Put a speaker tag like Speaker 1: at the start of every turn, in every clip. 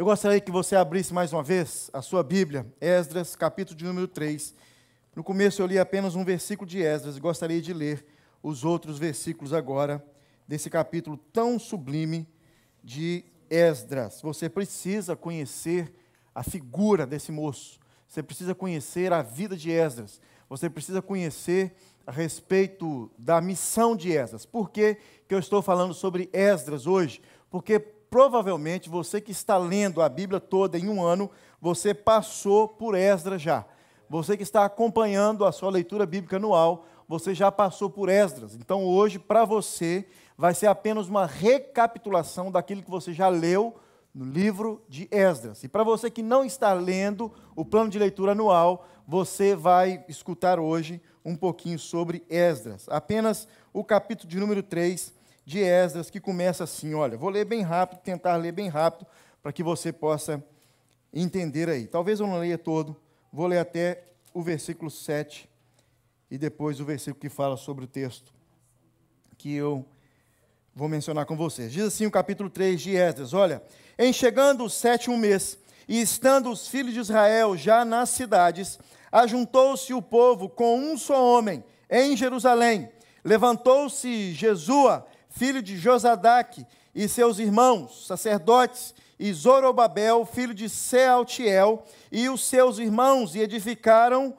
Speaker 1: Eu gostaria que você abrisse mais uma vez a sua Bíblia, Esdras, capítulo de número 3. No começo eu li apenas um versículo de Esdras e gostaria de ler os outros versículos agora desse capítulo tão sublime de Esdras. Você precisa conhecer a figura desse moço. Você precisa conhecer a vida de Esdras. Você precisa conhecer a respeito da missão de Esdras. Por que, que eu estou falando sobre Esdras hoje? Porque provavelmente você que está lendo a Bíblia toda em um ano, você passou por Esdras já. Você que está acompanhando a sua leitura bíblica anual, você já passou por Esdras. Então hoje, para você, vai ser apenas uma recapitulação daquilo que você já leu no livro de Esdras. E para você que não está lendo o plano de leitura anual, você vai escutar hoje um pouquinho sobre Esdras. Apenas o capítulo de número 3 de Esdras, que começa assim: olha, vou ler bem rápido, tentar ler bem rápido, para que você possa entender aí. Talvez eu não leia todo, vou ler até o versículo 7 e depois o versículo que fala sobre o texto que eu vou mencionar com vocês. Diz assim o capítulo 3 de Esdras: Olha, em chegando o sétimo mês, e estando os filhos de Israel já nas cidades, ajuntou-se o povo com um só homem em Jerusalém. Levantou-se Jesua, filho de Josadaque, e seus irmãos, sacerdotes, e Zorobabel, filho de Sealtiel, e os seus irmãos, e edificaram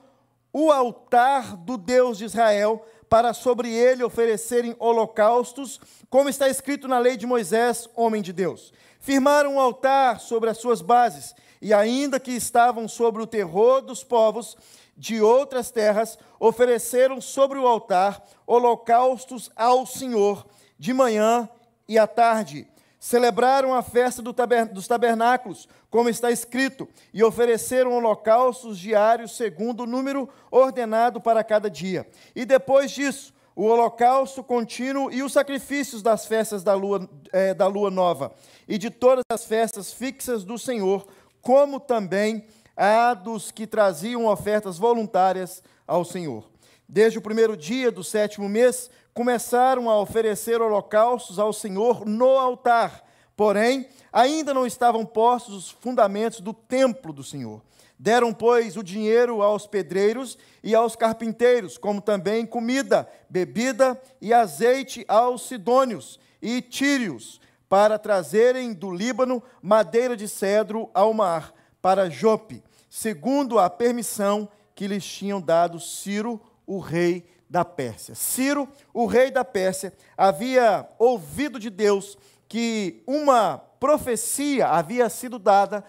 Speaker 1: o altar do Deus de Israel, para sobre ele oferecerem holocaustos, como está escrito na lei de Moisés, homem de Deus. Firmaram um altar sobre as suas bases, e ainda que estavam sobre o terror dos povos de outras terras, ofereceram sobre o altar holocaustos ao Senhor, de manhã e à tarde. Celebraram a festa do dos tabernáculos, como está escrito, e ofereceram holocaustos diários segundo o número ordenado para cada dia. E depois disso, o holocausto contínuo e os sacrifícios das festas da lua, é, da lua nova, e de todas as festas fixas do Senhor, como também a dos que traziam ofertas voluntárias ao Senhor. Desde o primeiro dia do sétimo mês, começaram a oferecer holocaustos ao Senhor no altar, porém, ainda não estavam postos os fundamentos do templo do Senhor. Deram, pois, o dinheiro aos pedreiros e aos carpinteiros, como também comida, bebida e azeite aos sidônios e tírios, para trazerem do Líbano madeira de cedro ao mar, para Jope, segundo a permissão que lhes tinham dado Ciro, o rei da Pérsia. Ciro, o rei da Pérsia, havia ouvido de Deus que uma profecia havia sido dada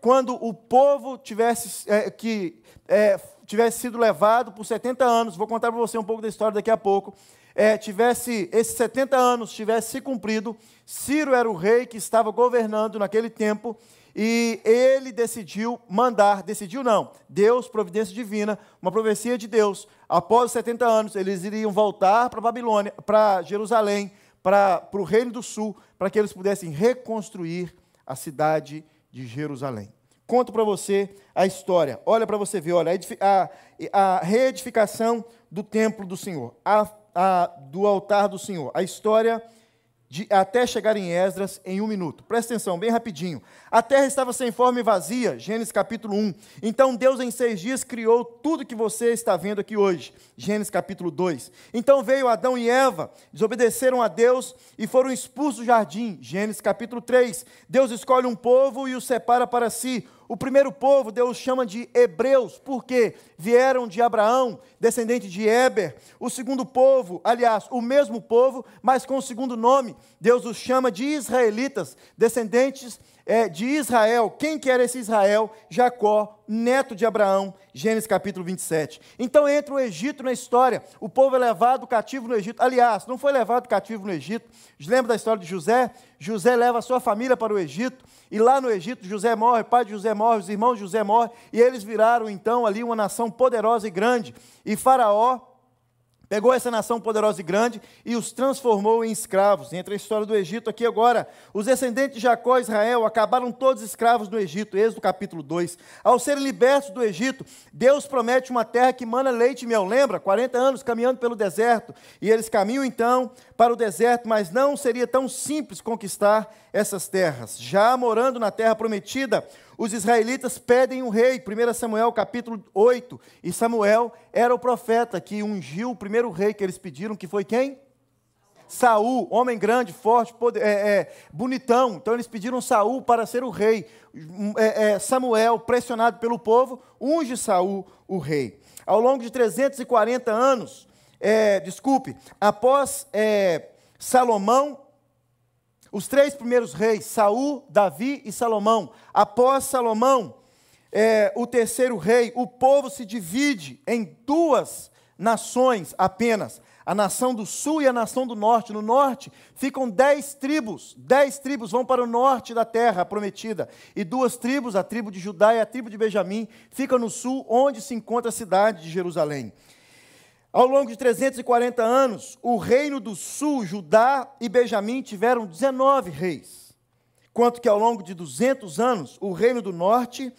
Speaker 1: quando o povo tivesse, é, que, é, tivesse sido levado por 70 anos, vou contar para você um pouco da história daqui a pouco, é, tivesse, esses 70 anos tivesse se cumprido, Ciro era o rei que estava governando naquele tempo, e ele decidiu mandar, decidiu não, Deus, providência divina, uma profecia de Deus, após os 70 anos, eles iriam voltar para Babilônia, para Jerusalém, para, para o Reino do Sul, para que eles pudessem reconstruir a cidade de Jerusalém. Conto para você a história, olha para você ver, olha, a, a, reedificação do templo do Senhor, a, a, do altar do Senhor, a história de, até chegar em Esdras em um minuto. Presta atenção, bem rapidinho. A terra estava sem forma e vazia, Gênesis capítulo 1. Então Deus em seis dias criou tudo que você está vendo aqui hoje, Gênesis capítulo 2. Então veio Adão e Eva, desobedeceram a Deus e foram expulsos do jardim, Gênesis capítulo 3. Deus escolhe um povo e o separa para si. O primeiro povo Deus chama de hebreus, porque vieram de Abraão, descendente de Eber. O segundo povo, aliás, o mesmo povo, mas com o segundo nome, Deus os chama de israelitas, descendentes é, de Israel. Quem que era esse Israel? Jacó, neto de Abraão, Gênesis capítulo 27. Então entra o Egito na história. O povo é levado cativo no Egito. Aliás, não foi levado cativo no Egito. Lembra da história de José? José leva a sua família para o Egito. E lá no Egito, José morre, pai de José morre, os irmãos de José morrem. E eles viraram então ali uma nação poderosa e grande. E Faraó pegou essa nação poderosa e grande e os transformou em escravos. Entra a história do Egito aqui agora. Os descendentes de Jacó e Israel acabaram todos escravos no Egito, Êxodo capítulo 2. Ao serem libertos do Egito, Deus promete uma terra que mana leite e mel. Lembra? 40 anos caminhando pelo deserto. E eles caminham então para o deserto, mas não seria tão simples conquistar essas terras. Já morando na terra prometida, os israelitas pedem um rei, 1 Samuel capítulo 8, e Samuel era o profeta que ungiu o primeiro rei que eles pediram, que foi quem? Saul, homem grande, forte, poder, é, é, bonitão. Então eles pediram Saul para ser o rei. É, é, Samuel, pressionado pelo povo, unge Saul o rei. Ao longo de 340 anos, é, desculpe, após é, Salomão os três primeiros reis, Saul, Davi e Salomão. Após Salomão, é, o terceiro rei, o povo se divide em duas nações apenas. A nação do sul e a nação do norte. No norte ficam dez tribos. Dez tribos vão para o norte da terra prometida. E duas tribos, a tribo de Judá e a tribo de Benjamim, ficam no sul, onde se encontra a cidade de Jerusalém. Ao longo de 340 anos, o reino do sul, Judá e Benjamim, tiveram 19 reis, quanto que ao longo de 200 anos, o reino do norte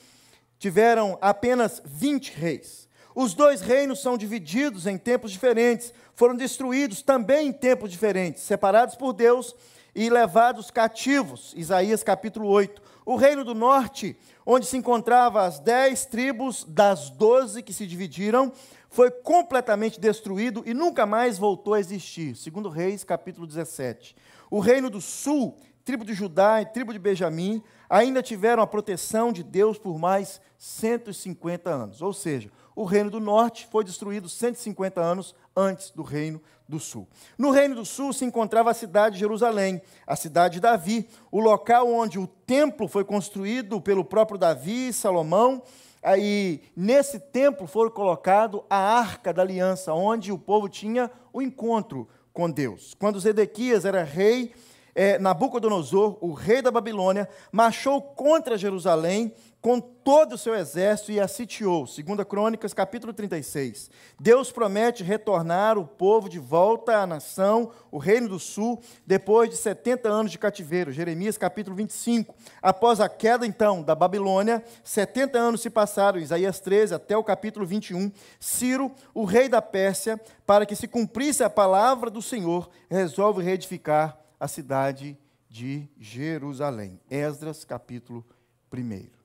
Speaker 1: tiveram apenas 20 reis. Os dois reinos são divididos em tempos diferentes, foram destruídos também em tempos diferentes, separados por Deus e levados cativos. Isaías capítulo 8. O reino do norte, onde se encontravam as dez tribos das doze que se dividiram, foi completamente destruído e nunca mais voltou a existir. Segundo Reis, capítulo 17. O reino do sul, tribo de Judá e tribo de Benjamim, ainda tiveram a proteção de Deus por mais 150 anos. Ou seja, o reino do norte foi destruído 150 anos antes do reino do sul. No reino do sul se encontrava a cidade de Jerusalém, a cidade de Davi, o local onde o templo foi construído pelo próprio Davi e Salomão Aí, nesse templo foi colocado a arca da aliança, onde o povo tinha o encontro com Deus. Quando Zedequias era rei, é, Nabucodonosor, o rei da Babilônia, marchou contra Jerusalém com todo o seu exército e a sitiou. 2 Crônicas, capítulo 36. Deus promete retornar o povo de volta à nação, o reino do sul, depois de 70 anos de cativeiro. Jeremias, capítulo 25. Após a queda, então, da Babilônia, 70 anos se passaram, Isaías 13 até o capítulo 21. Ciro, o rei da Pérsia, para que se cumprisse a palavra do Senhor, resolve reedificar a cidade de Jerusalém. Esdras, capítulo 1.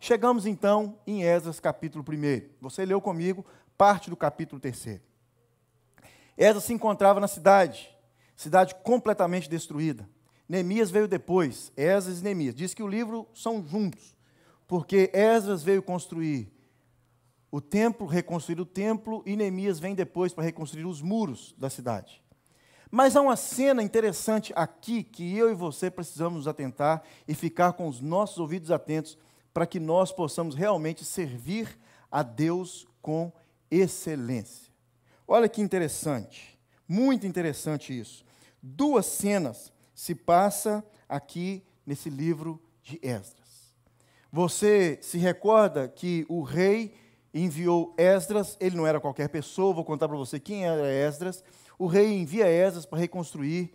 Speaker 1: Chegamos então em Esdras capítulo 1. Você leu comigo parte do capítulo 3. Esdras se encontrava na cidade, cidade completamente destruída. Neemias veio depois, Esdras e Neemias. Diz que o livro são juntos, porque Esdras veio construir o templo, reconstruir o templo, e Neemias vem depois para reconstruir os muros da cidade. Mas há uma cena interessante aqui que eu e você precisamos nos atentar e ficar com os nossos ouvidos atentos para que nós possamos realmente servir a Deus com excelência. Olha que interessante, muito interessante isso. Duas cenas se passa aqui nesse livro de Esdras. Você se recorda que o rei enviou Esdras, ele não era qualquer pessoa, vou contar para você quem era Esdras. O rei envia Esdras para reconstruir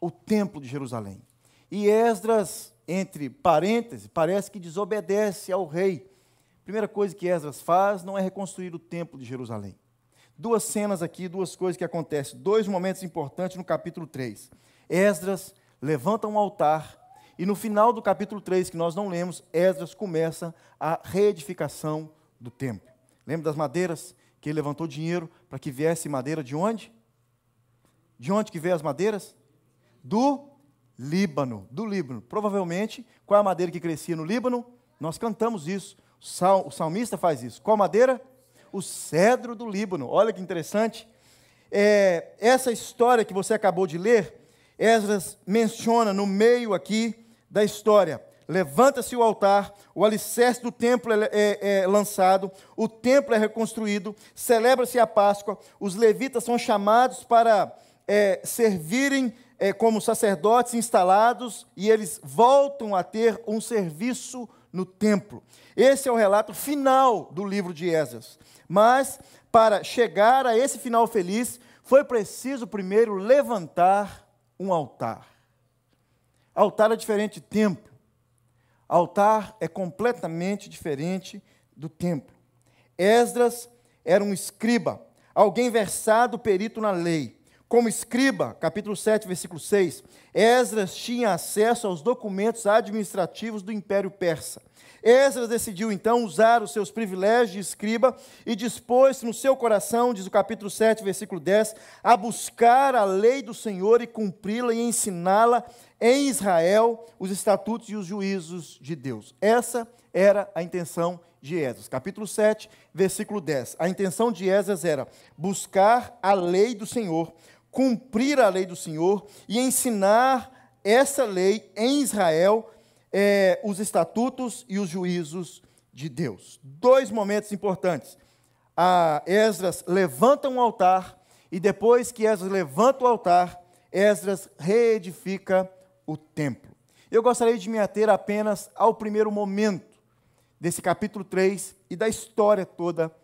Speaker 1: o templo de Jerusalém. E Esdras entre parênteses, parece que desobedece ao rei. Primeira coisa que Esdras faz não é reconstruir o templo de Jerusalém. Duas cenas aqui, duas coisas que acontecem, dois momentos importantes no capítulo 3. Esdras levanta um altar e no final do capítulo 3, que nós não lemos, Esdras começa a reedificação do templo. Lembra das madeiras? Que ele levantou dinheiro para que viesse madeira de onde? De onde que veio as madeiras? Do Líbano, do Líbano. Provavelmente, qual é a madeira que crescia no Líbano? Nós cantamos isso. O salmista faz isso. Qual madeira? O cedro do Líbano. Olha que interessante. É, essa história que você acabou de ler, Esdras menciona no meio aqui da história. Levanta-se o altar, o alicerce do templo é, é, é lançado, o templo é reconstruído, celebra-se a Páscoa, os levitas são chamados para é, servirem é, como sacerdotes instalados e eles voltam a ter um serviço no templo. Esse é o relato final do livro de Esdras. Mas, para chegar a esse final feliz, foi preciso primeiro levantar um altar. Altar é diferente de templo. Altar é completamente diferente do templo. Esdras era um escriba, alguém versado perito na lei. Como escriba, capítulo 7, versículo 6, Esdras tinha acesso aos documentos administrativos do Império Persa. Esdras decidiu então usar os seus privilégios de escriba e dispôs-se no seu coração, diz o capítulo 7, versículo 10, a buscar a lei do Senhor e cumpri-la e ensiná-la em Israel, os estatutos e os juízos de Deus. Essa era a intenção de Esdras. Capítulo 7, versículo 10. A intenção de Esdras era buscar a lei do Senhor, cumprir a lei do Senhor e ensinar essa lei em Israel, é, os estatutos e os juízos de Deus. Dois momentos importantes. A Esdras levanta um altar e depois que Esdras levanta o altar, Esdras reedifica o templo. Eu gostaria de me ater apenas ao primeiro momento desse capítulo 3 e da história toda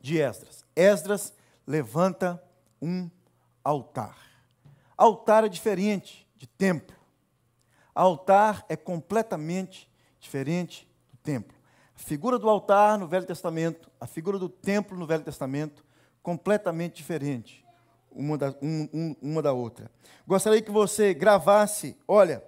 Speaker 1: de Esdras. Esdras levanta um altar. Altar é diferente de templo. Altar é completamente diferente do templo. A figura do altar no Velho Testamento, a figura do templo no Velho Testamento, completamente diferente uma da, um, um, uma da outra. Gostaria que você gravasse, olha,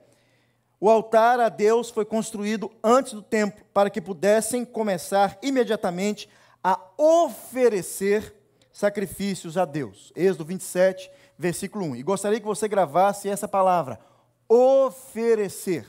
Speaker 1: o altar a Deus foi construído antes do templo, para que pudessem começar imediatamente a oferecer sacrifícios a Deus. Êxodo 27, versículo 1. E gostaria que você gravasse essa palavra: oferecer.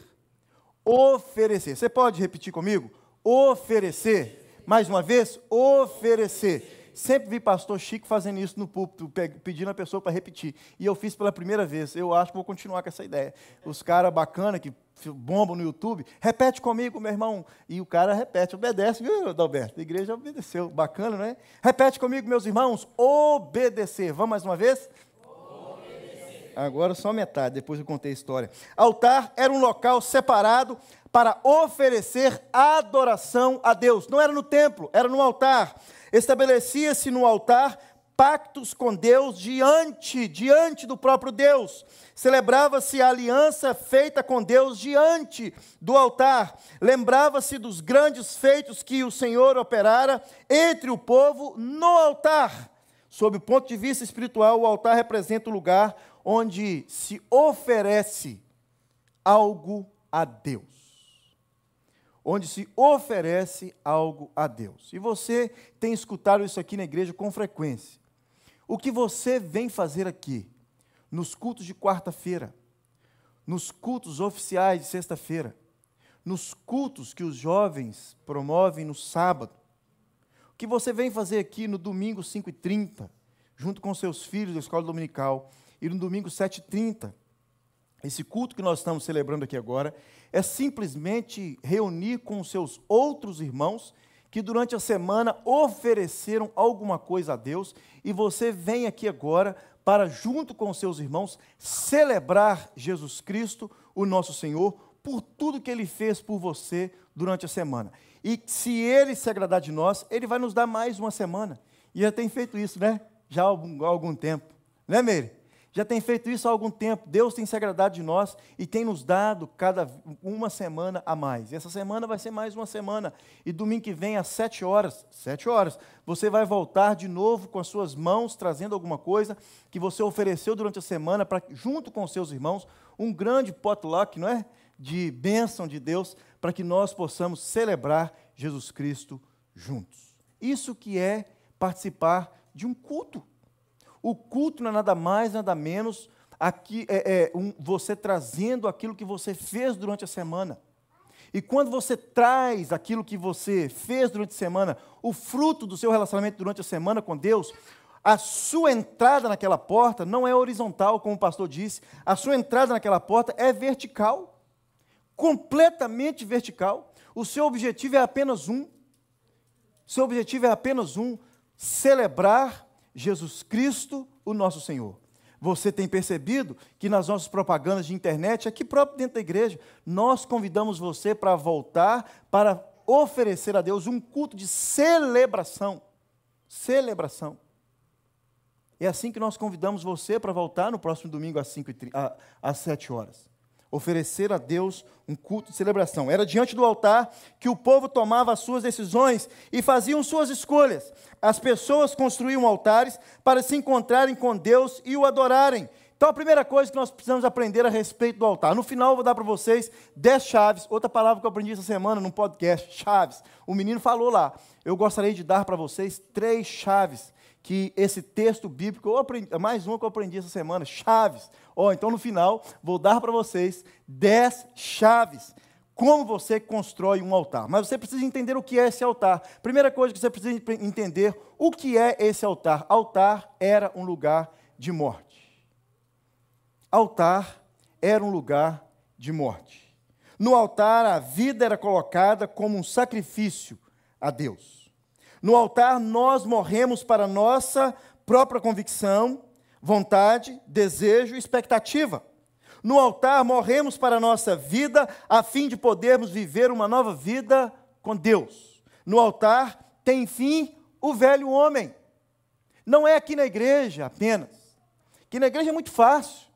Speaker 1: Oferecer. Você pode repetir comigo? Oferecer. Mais uma vez, oferecer. Sempre vi pastor Chico fazendo isso no púlpito, pedindo a pessoa para repetir. E eu fiz pela primeira vez. Eu acho que vou continuar com essa ideia. Os caras bacanas que bombam no YouTube, repete comigo, meu irmão. E o cara repete, obedece, viu, Adalberto? A igreja obedeceu. Bacana, não é? Repete comigo, meus irmãos, obedecer. Vamos mais uma vez? Agora só metade, depois eu contei a história. Altar era um local separado para oferecer adoração a Deus. Não era no templo, era no altar estabelecia-se no altar pactos com Deus diante, diante do próprio Deus. Celebrava-se a aliança feita com Deus diante do altar. Lembrava-se dos grandes feitos que o Senhor operara entre o povo no altar. Sob o ponto de vista espiritual, o altar representa o lugar onde se oferece algo a Deus onde se oferece algo a Deus. E você tem escutado isso aqui na igreja com frequência. O que você vem fazer aqui, nos cultos de quarta-feira, nos cultos oficiais de sexta-feira, nos cultos que os jovens promovem no sábado, o que você vem fazer aqui no domingo 5h30, junto com seus filhos da escola dominical, e no domingo 7h30, esse culto que nós estamos celebrando aqui agora é simplesmente reunir com seus outros irmãos que durante a semana ofereceram alguma coisa a Deus e você vem aqui agora para, junto com seus irmãos, celebrar Jesus Cristo, o nosso Senhor, por tudo que ele fez por você durante a semana. E se ele se agradar de nós, ele vai nos dar mais uma semana. E já tem feito isso, né? Já há algum, há algum tempo. Né, Meire? Já tem feito isso há algum tempo. Deus tem se agradado de nós e tem nos dado cada uma semana a mais. E essa semana vai ser mais uma semana. E domingo que vem, às sete horas, sete horas, você vai voltar de novo com as suas mãos, trazendo alguma coisa que você ofereceu durante a semana, para junto com os seus irmãos, um grande potluck, não é? De bênção de Deus, para que nós possamos celebrar Jesus Cristo juntos. Isso que é participar de um culto. O culto não é nada mais, nada menos aqui, é, é um, você trazendo aquilo que você fez durante a semana. E quando você traz aquilo que você fez durante a semana, o fruto do seu relacionamento durante a semana com Deus, a sua entrada naquela porta não é horizontal, como o pastor disse, a sua entrada naquela porta é vertical, completamente vertical. O seu objetivo é apenas um. Seu objetivo é apenas um: celebrar Jesus Cristo, o nosso Senhor. Você tem percebido que nas nossas propagandas de internet, aqui próprio dentro da igreja, nós convidamos você para voltar para oferecer a Deus um culto de celebração. Celebração. É assim que nós convidamos você para voltar no próximo domingo às, 5 às 7 horas. Oferecer a Deus um culto de celebração. Era diante do altar que o povo tomava as suas decisões e faziam suas escolhas. As pessoas construíam altares para se encontrarem com Deus e o adorarem. Então, a primeira coisa que nós precisamos aprender a respeito do altar. No final, eu vou dar para vocês 10 chaves. Outra palavra que eu aprendi essa semana num podcast: chaves. O menino falou lá. Eu gostaria de dar para vocês três chaves que esse texto bíblico, aprendi, mais uma que eu aprendi essa semana, chaves. Oh, então no final, vou dar para vocês dez chaves. Como você constrói um altar. Mas você precisa entender o que é esse altar. Primeira coisa que você precisa entender, o que é esse altar? Altar era um lugar de morte. Altar era um lugar de morte. No altar, a vida era colocada como um sacrifício a Deus. No altar, nós morremos para nossa própria convicção, vontade, desejo e expectativa. No altar, morremos para a nossa vida, a fim de podermos viver uma nova vida com Deus. No altar, tem fim o velho homem. Não é aqui na igreja apenas. Que na igreja é muito fácil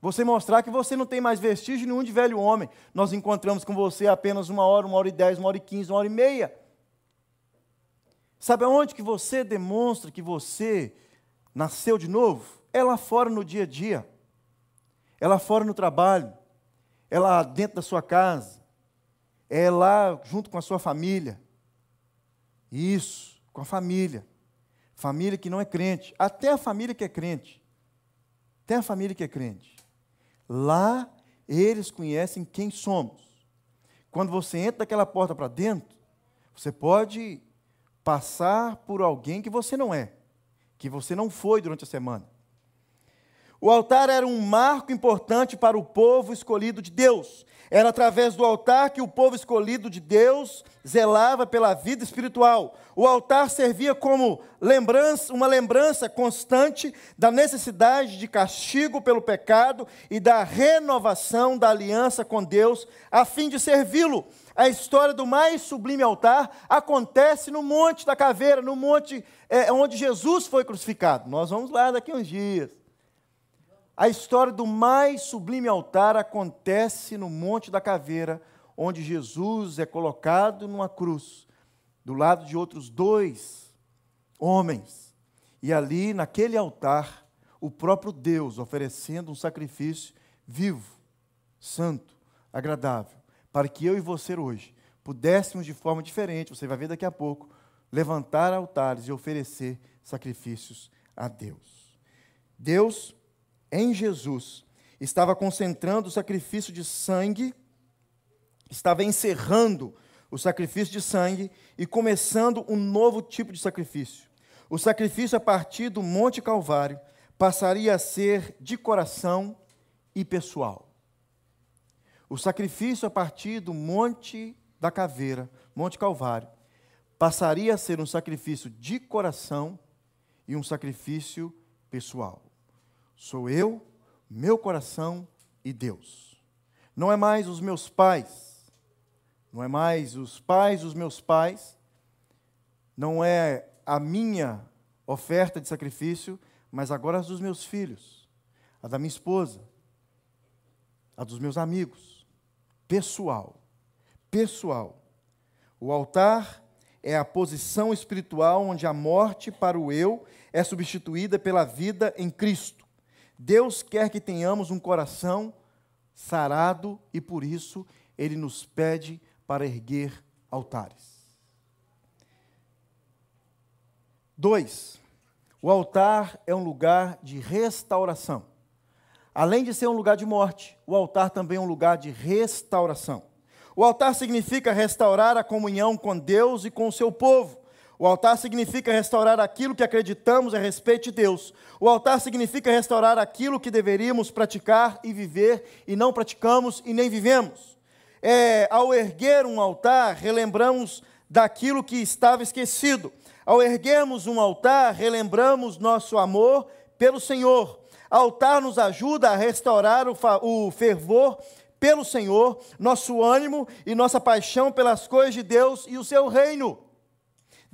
Speaker 1: você mostrar que você não tem mais vestígio nenhum de velho homem. Nós encontramos com você apenas uma hora, uma hora e dez, uma hora e quinze, uma hora e meia. Sabe aonde que você demonstra que você nasceu de novo? É lá fora no dia a dia. É lá fora no trabalho. É lá dentro da sua casa. É lá junto com a sua família. Isso, com a família. Família que não é crente. Até a família que é crente. Até a família que é crente. Lá eles conhecem quem somos. Quando você entra daquela porta para dentro, você pode passar por alguém que você não é, que você não foi durante a semana. O altar era um marco importante para o povo escolhido de Deus. Era através do altar que o povo escolhido de Deus zelava pela vida espiritual. O altar servia como lembrança, uma lembrança constante da necessidade de castigo pelo pecado e da renovação da aliança com Deus, a fim de servi-lo a história do mais sublime altar acontece no Monte da Caveira, no monte é, onde Jesus foi crucificado. Nós vamos lá daqui a uns dias. A história do mais sublime altar acontece no Monte da Caveira, onde Jesus é colocado numa cruz, do lado de outros dois homens. E ali, naquele altar, o próprio Deus oferecendo um sacrifício vivo, santo, agradável para que eu e você hoje pudéssemos de forma diferente, você vai ver daqui a pouco, levantar altares e oferecer sacrifícios a Deus. Deus, em Jesus, estava concentrando o sacrifício de sangue, estava encerrando o sacrifício de sangue e começando um novo tipo de sacrifício. O sacrifício a partir do Monte Calvário passaria a ser de coração e pessoal. O sacrifício a partir do Monte da Caveira, Monte Calvário, passaria a ser um sacrifício de coração e um sacrifício pessoal. Sou eu, meu coração e Deus. Não é mais os meus pais, não é mais os pais dos meus pais, não é a minha oferta de sacrifício, mas agora as dos meus filhos, a da minha esposa, a dos meus amigos pessoal. Pessoal. O altar é a posição espiritual onde a morte para o eu é substituída pela vida em Cristo. Deus quer que tenhamos um coração sarado e por isso ele nos pede para erguer altares. Dois, o altar é um lugar de restauração. Além de ser um lugar de morte, o altar também é um lugar de restauração. O altar significa restaurar a comunhão com Deus e com o seu povo. O altar significa restaurar aquilo que acreditamos a respeito de Deus. O altar significa restaurar aquilo que deveríamos praticar e viver e não praticamos e nem vivemos. É, ao erguer um altar, relembramos daquilo que estava esquecido. Ao erguermos um altar, relembramos nosso amor pelo Senhor. Altar nos ajuda a restaurar o, o fervor pelo Senhor, nosso ânimo e nossa paixão pelas coisas de Deus e o seu reino.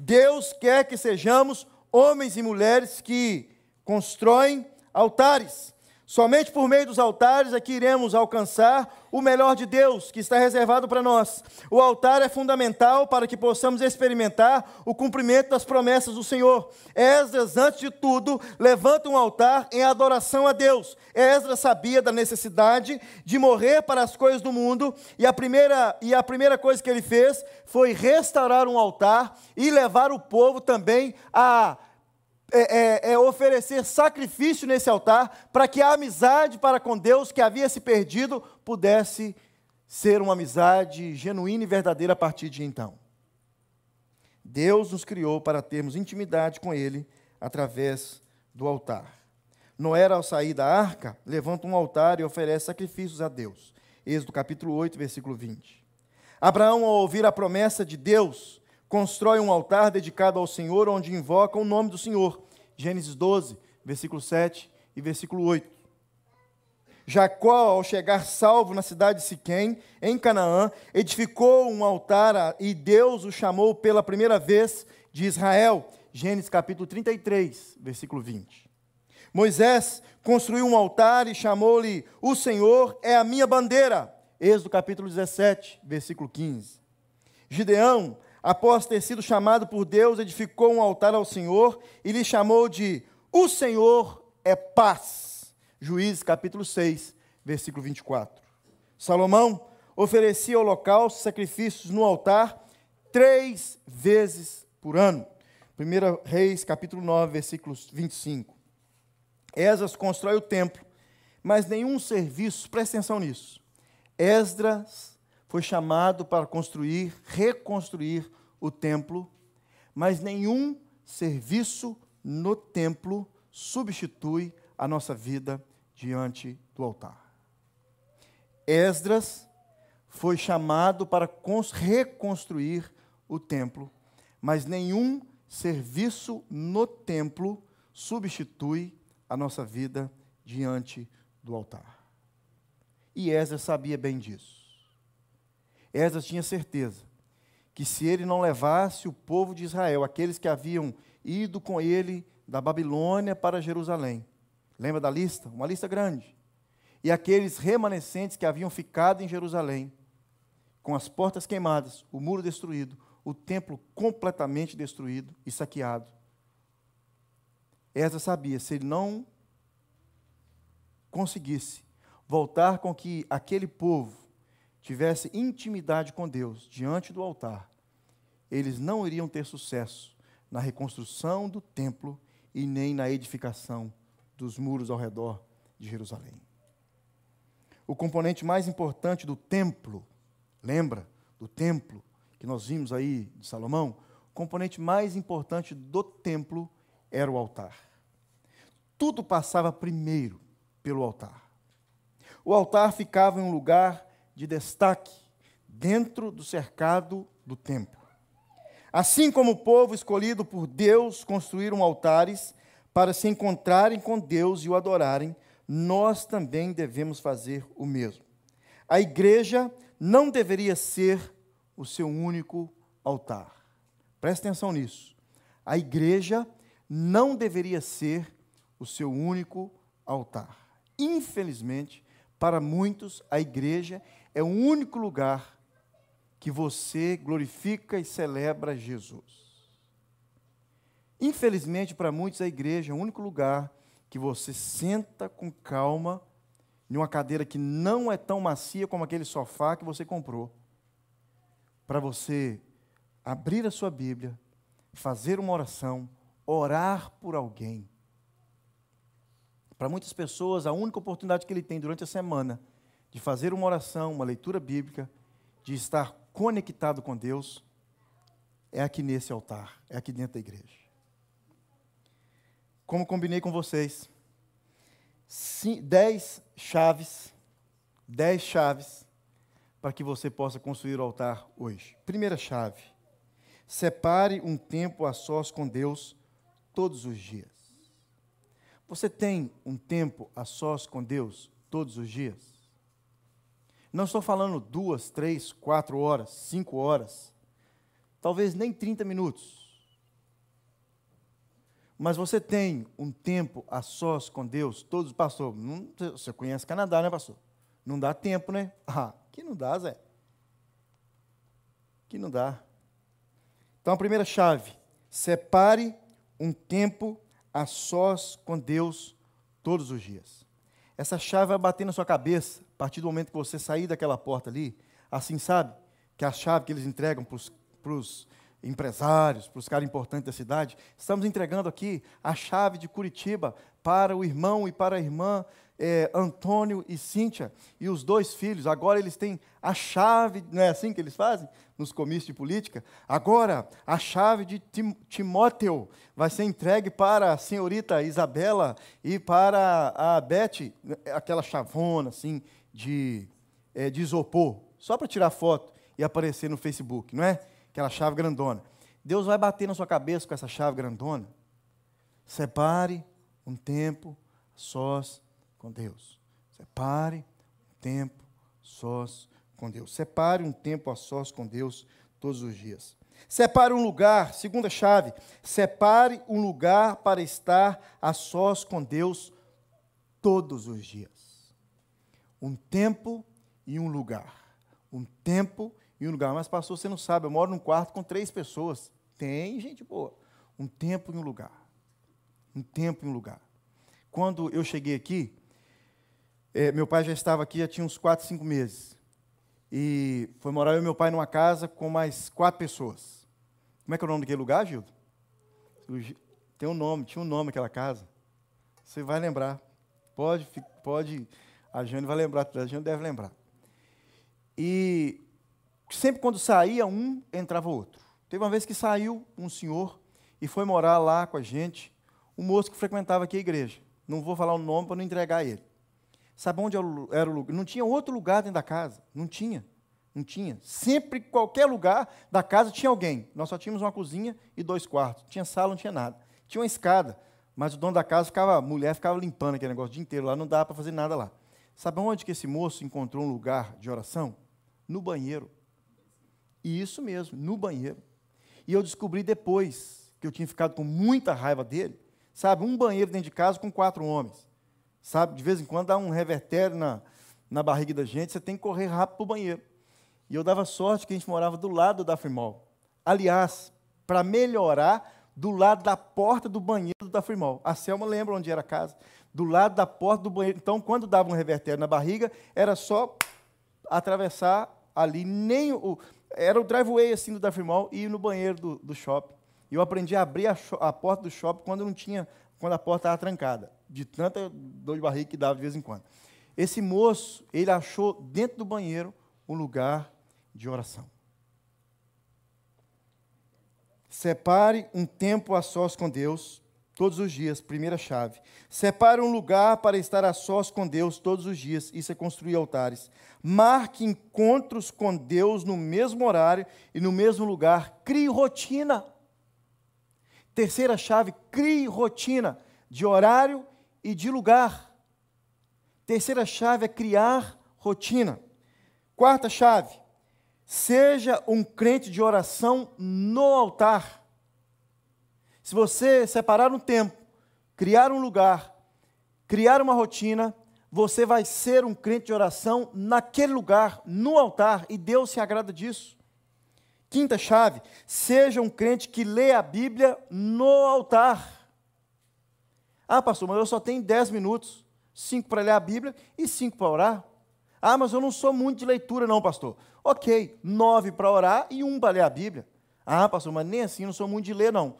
Speaker 1: Deus quer que sejamos homens e mulheres que constroem altares. Somente por meio dos altares é que iremos alcançar o melhor de Deus que está reservado para nós. O altar é fundamental para que possamos experimentar o cumprimento das promessas do Senhor. Esdras, antes de tudo, levanta um altar em adoração a Deus. Esdras sabia da necessidade de morrer para as coisas do mundo, e a primeira, e a primeira coisa que ele fez foi restaurar um altar e levar o povo também a é, é, é, oferecer sacrifício nesse altar para que a amizade para com Deus que havia se perdido pudesse ser uma amizade genuína e verdadeira a partir de então. Deus nos criou para termos intimidade com Ele através do altar. Noé, ao sair da arca, levanta um altar e oferece sacrifícios a Deus. Êxodo capítulo 8, versículo 20. Abraão, ao ouvir a promessa de Deus, constrói um altar dedicado ao Senhor, onde invoca o nome do Senhor. Gênesis 12, versículo 7 e versículo 8. Jacó, ao chegar salvo na cidade de Siquém, em Canaã, edificou um altar e Deus o chamou pela primeira vez de Israel. Gênesis capítulo 33, versículo 20. Moisés construiu um altar e chamou-lhe: O Senhor é a minha bandeira. Êxodo capítulo 17, versículo 15. Gideão após ter sido chamado por Deus, edificou um altar ao Senhor e lhe chamou de O Senhor é paz. Juízes capítulo 6, versículo 24. Salomão oferecia holocaustos sacrifícios no altar três vezes por ano. 1 Reis capítulo 9, versículos 25. Esdras constrói o templo, mas nenhum serviço, presta atenção nisso. Esdras foi chamado para construir, reconstruir o templo, mas nenhum serviço no templo substitui a nossa vida diante do altar. Esdras foi chamado para reconstruir o templo, mas nenhum serviço no templo substitui a nossa vida diante do altar. E Esdras sabia bem disso. Esdras tinha certeza que se ele não levasse o povo de Israel, aqueles que haviam ido com ele da Babilônia para Jerusalém, lembra da lista? Uma lista grande. E aqueles remanescentes que haviam ficado em Jerusalém, com as portas queimadas, o muro destruído, o templo completamente destruído e saqueado. Esdras sabia, se ele não conseguisse voltar com que aquele povo tivesse intimidade com Deus diante do altar, eles não iriam ter sucesso na reconstrução do templo e nem na edificação dos muros ao redor de Jerusalém. O componente mais importante do templo, lembra do templo que nós vimos aí de Salomão? O componente mais importante do templo era o altar. Tudo passava primeiro pelo altar. O altar ficava em um lugar de destaque dentro do cercado do templo. Assim como o povo escolhido por Deus construíram altares para se encontrarem com Deus e o adorarem, nós também devemos fazer o mesmo. A igreja não deveria ser o seu único altar. Preste atenção nisso. A igreja não deveria ser o seu único altar. Infelizmente, para muitos, a igreja é o único lugar que você glorifica e celebra Jesus. Infelizmente, para muitos, a igreja é o único lugar que você senta com calma em uma cadeira que não é tão macia como aquele sofá que você comprou, para você abrir a sua Bíblia, fazer uma oração, orar por alguém. Para muitas pessoas, a única oportunidade que ele tem durante a semana de fazer uma oração, uma leitura bíblica, de estar conectado com Deus, é aqui nesse altar, é aqui dentro da igreja. Como combinei com vocês, dez chaves, dez chaves para que você possa construir o altar hoje. Primeira chave: separe um tempo a sós com Deus todos os dias. Você tem um tempo a sós com Deus todos os dias? Não estou falando duas, três, quatro horas, cinco horas, talvez nem 30 minutos. Mas você tem um tempo a sós com Deus, todos, pastor, não, você conhece Canadá, né, pastor? Não dá tempo, né? Ah, que não dá, Zé. Que não dá. Então, a primeira chave, separe um tempo a sós com Deus todos os dias. Essa chave vai bater na sua cabeça partir do momento que você sair daquela porta ali. Assim, sabe? Que é a chave que eles entregam para os empresários, para os caras importantes da cidade. Estamos entregando aqui a chave de Curitiba para o irmão e para a irmã é, Antônio e Cíntia, e os dois filhos. Agora eles têm a chave, não é assim que eles fazem? Nos comícios de política. Agora, a chave de Tim, Timóteo vai ser entregue para a senhorita Isabela e para a Beth, aquela chavona, assim, de, é, de isopor, só para tirar foto e aparecer no Facebook, não é? Aquela chave grandona. Deus vai bater na sua cabeça com essa chave grandona. Separe um tempo sós com Deus. Separe um tempo sós com Deus. Separe um tempo a sós com Deus todos os dias. Separe um lugar, segunda chave, separe um lugar para estar a sós com Deus todos os dias. Um tempo e um lugar. Um tempo e um lugar. Mas, pastor, você não sabe, eu moro num quarto com três pessoas. Tem gente boa. Um tempo e um lugar. Um tempo e um lugar. Quando eu cheguei aqui, é, meu pai já estava aqui, já tinha uns quatro, cinco meses. E foi morar eu e meu pai numa casa com mais quatro pessoas. Como é que é o nome daquele lugar, Gildo? Tem um nome, tinha um nome aquela casa. Você vai lembrar. Pode, pode. A Jane vai lembrar, a Jane deve lembrar. E sempre quando saía um, entrava outro. Teve uma vez que saiu um senhor e foi morar lá com a gente, um moço que frequentava aqui a igreja. Não vou falar o nome para não entregar ele. Sabe onde era o lugar? Não tinha outro lugar dentro da casa. Não tinha. Não tinha. Sempre, qualquer lugar da casa tinha alguém. Nós só tínhamos uma cozinha e dois quartos. Tinha sala, não tinha nada. Tinha uma escada, mas o dono da casa ficava, a mulher ficava limpando aquele negócio o dia inteiro lá, não dava para fazer nada lá. Sabe onde que esse moço encontrou um lugar de oração? No banheiro. E isso mesmo, no banheiro. E eu descobri depois que eu tinha ficado com muita raiva dele, sabe, um banheiro dentro de casa com quatro homens. Sabe, de vez em quando dá um revertério na, na barriga da gente, você tem que correr rápido para o banheiro. E eu dava sorte que a gente morava do lado da Frimol. Aliás, para melhorar, do lado da porta do banheiro da Frimol. A Selma lembra onde era a casa? Do lado da porta do banheiro. Então, quando dava um revertério na barriga, era só atravessar ali, nem o. Era o driveway assim do da Frimol e ir no banheiro do, do shopping. E eu aprendi a abrir a, a porta do shopping quando não tinha, quando a porta estava trancada de tanta dor de barriga que dava de vez em quando. Esse moço, ele achou dentro do banheiro um lugar de oração. Separe um tempo a sós com Deus todos os dias, primeira chave. Separe um lugar para estar a sós com Deus todos os dias, isso é construir altares. Marque encontros com Deus no mesmo horário e no mesmo lugar. Crie rotina. Terceira chave, crie rotina de horário e de lugar. Terceira chave é criar rotina. Quarta chave, seja um crente de oração no altar. Se você separar um tempo, criar um lugar, criar uma rotina, você vai ser um crente de oração naquele lugar, no altar, e Deus se agrada disso. Quinta chave, seja um crente que lê a Bíblia no altar. Ah, pastor, mas eu só tenho 10 minutos, 5 para ler a Bíblia e 5 para orar. Ah, mas eu não sou muito de leitura, não, pastor. Ok, 9 para orar e 1 para ler a Bíblia. Ah, pastor, mas nem assim, não sou muito de ler, não.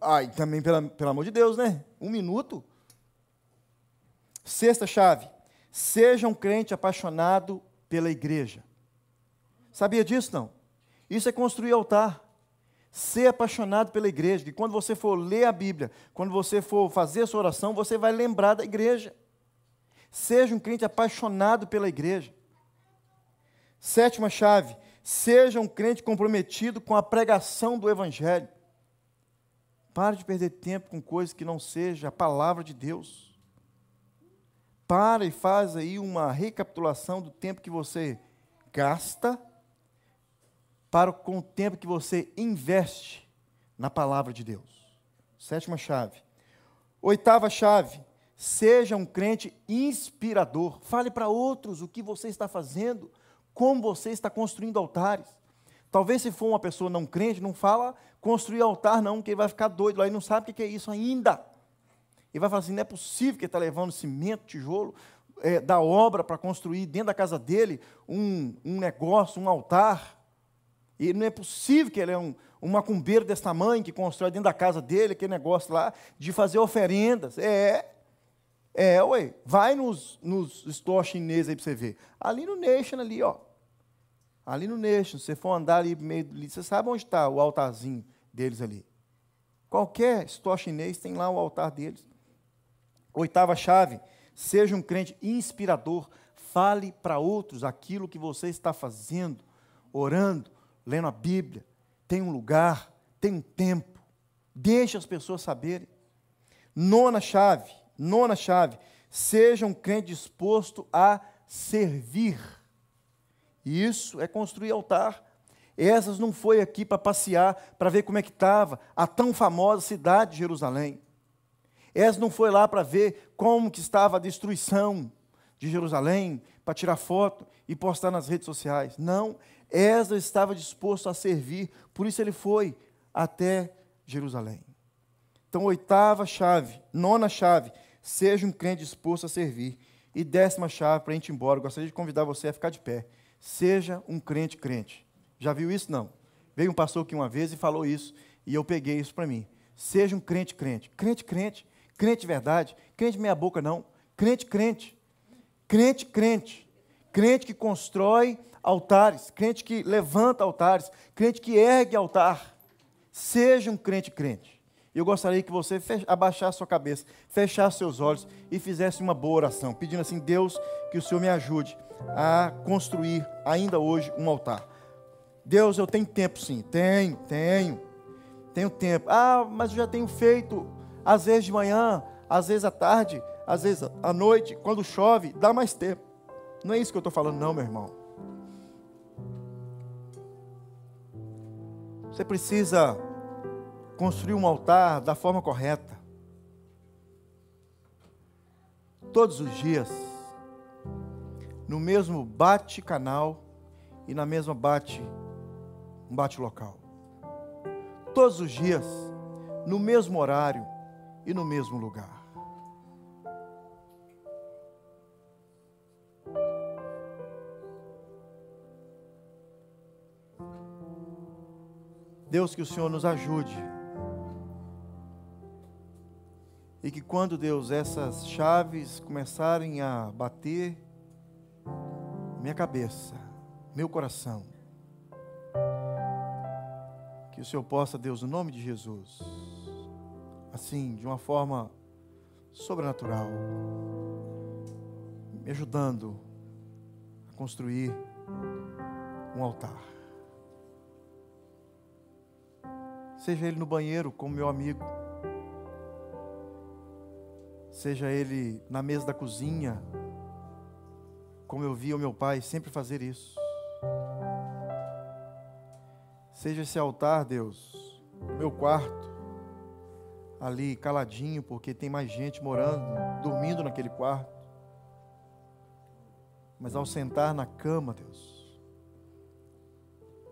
Speaker 1: Ah, e também, pela, pelo amor de Deus, né? Um minuto. Sexta chave. Seja um crente apaixonado pela igreja. Sabia disso, não? Isso é construir altar ser apaixonado pela igreja, que quando você for ler a Bíblia, quando você for fazer a sua oração, você vai lembrar da igreja. Seja um crente apaixonado pela igreja. Sétima chave, seja um crente comprometido com a pregação do Evangelho. Pare de perder tempo com coisas que não seja a palavra de Deus. Para e faz aí uma recapitulação do tempo que você gasta para com o tempo que você investe na palavra de Deus. Sétima chave. Oitava chave. Seja um crente inspirador. Fale para outros o que você está fazendo, como você está construindo altares. Talvez se for uma pessoa não crente, não fala construir altar, não, que ele vai ficar doido lá e não sabe o que é isso ainda. Ele vai falar assim: não é possível que ele está levando cimento, tijolo é, da obra para construir dentro da casa dele um, um negócio, um altar. E não é possível que ele é um, um macumbeiro desse tamanho que constrói dentro da casa dele aquele negócio lá de fazer oferendas. É, é, ué. Vai nos, nos stores chineses aí para você ver. Ali no Nation, ali, ó. Ali no Nation, você for andar ali meio ali, você sabe onde está o altarzinho deles ali. Qualquer store chinês tem lá o altar deles. Oitava chave, seja um crente inspirador. Fale para outros aquilo que você está fazendo, orando, lendo a Bíblia. Tem um lugar, tem um tempo. Deixe as pessoas saberem. Nona chave, nona chave, seja um crente disposto a servir. Isso é construir altar. Essas não foi aqui para passear, para ver como é que estava a tão famosa cidade de Jerusalém. Essas não foi lá para ver como que estava a destruição de Jerusalém, para tirar foto e postar nas redes sociais. Não, Esdras estava disposto a servir, por isso ele foi até Jerusalém. Então, oitava chave, nona chave, seja um crente disposto a servir. E décima chave para a gente ir embora, eu gostaria de convidar você a ficar de pé. Seja um crente crente. Já viu isso? Não. Veio um pastor aqui uma vez e falou isso, e eu peguei isso para mim. Seja um crente crente. Crente crente. Crente verdade. Crente meia boca, não. Crente crente. Crente crente. Crente que constrói altares, crente que levanta altares, crente que ergue altar. Seja um crente crente. Eu gostaria que você abaixasse sua cabeça, fechasse seus olhos e fizesse uma boa oração, pedindo assim: Deus, que o Senhor me ajude a construir ainda hoje um altar. Deus, eu tenho tempo sim, tenho, tenho, tenho tempo. Ah, mas eu já tenho feito, às vezes de manhã, às vezes à tarde, às vezes à noite, quando chove, dá mais tempo. Não é isso que eu estou falando, não, meu irmão. Você precisa construir um altar da forma correta. Todos os dias, no mesmo bate-canal e na mesma bate, um bate-local. Todos os dias, no mesmo horário e no mesmo lugar. Deus, que o Senhor nos ajude. E que quando, Deus, essas chaves começarem a bater, minha cabeça, meu coração, que o Senhor possa, Deus, no nome de Jesus, assim, de uma forma sobrenatural, me ajudando a construir um altar. Seja ele no banheiro, como meu amigo. Seja ele na mesa da cozinha, como eu via o meu pai sempre fazer isso. Seja esse altar, Deus, meu quarto, ali caladinho, porque tem mais gente morando, dormindo naquele quarto. Mas ao sentar na cama, Deus,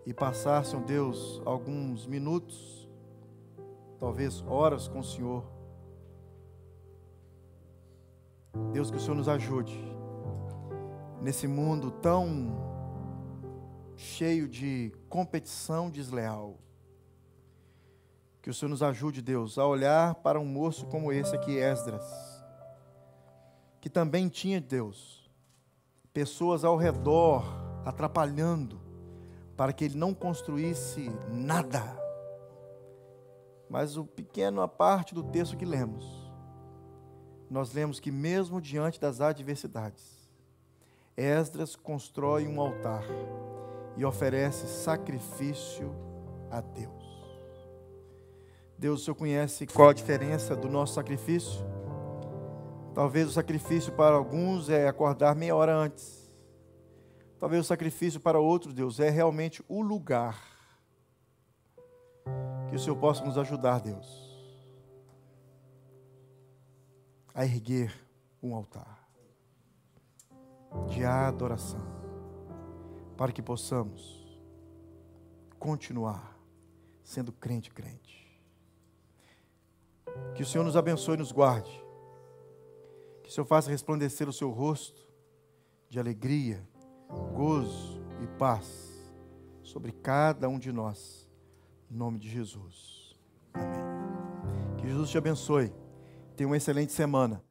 Speaker 1: e passar, Senhor Deus, alguns minutos talvez horas com o Senhor. Deus, que o Senhor nos ajude nesse mundo tão cheio de competição desleal. Que o Senhor nos ajude, Deus, a olhar para um moço como esse aqui, Esdras, que também tinha, Deus, pessoas ao redor atrapalhando para que ele não construísse nada mas o pequeno a parte do texto que lemos, nós lemos que mesmo diante das adversidades, Esdras constrói um altar e oferece sacrifício a Deus. Deus, o Senhor conhece qual a diferença do nosso sacrifício. Talvez o sacrifício para alguns é acordar meia hora antes. Talvez o sacrifício para outros, Deus, é realmente o lugar. Que o Senhor possa nos ajudar, Deus, a erguer um altar de adoração, para que possamos continuar sendo crente, crente. Que o Senhor nos abençoe e nos guarde. Que o Senhor faça resplandecer o seu rosto de alegria, gozo e paz sobre cada um de nós. Em nome de Jesus. Amém. Que Jesus te abençoe. Tenha uma excelente semana.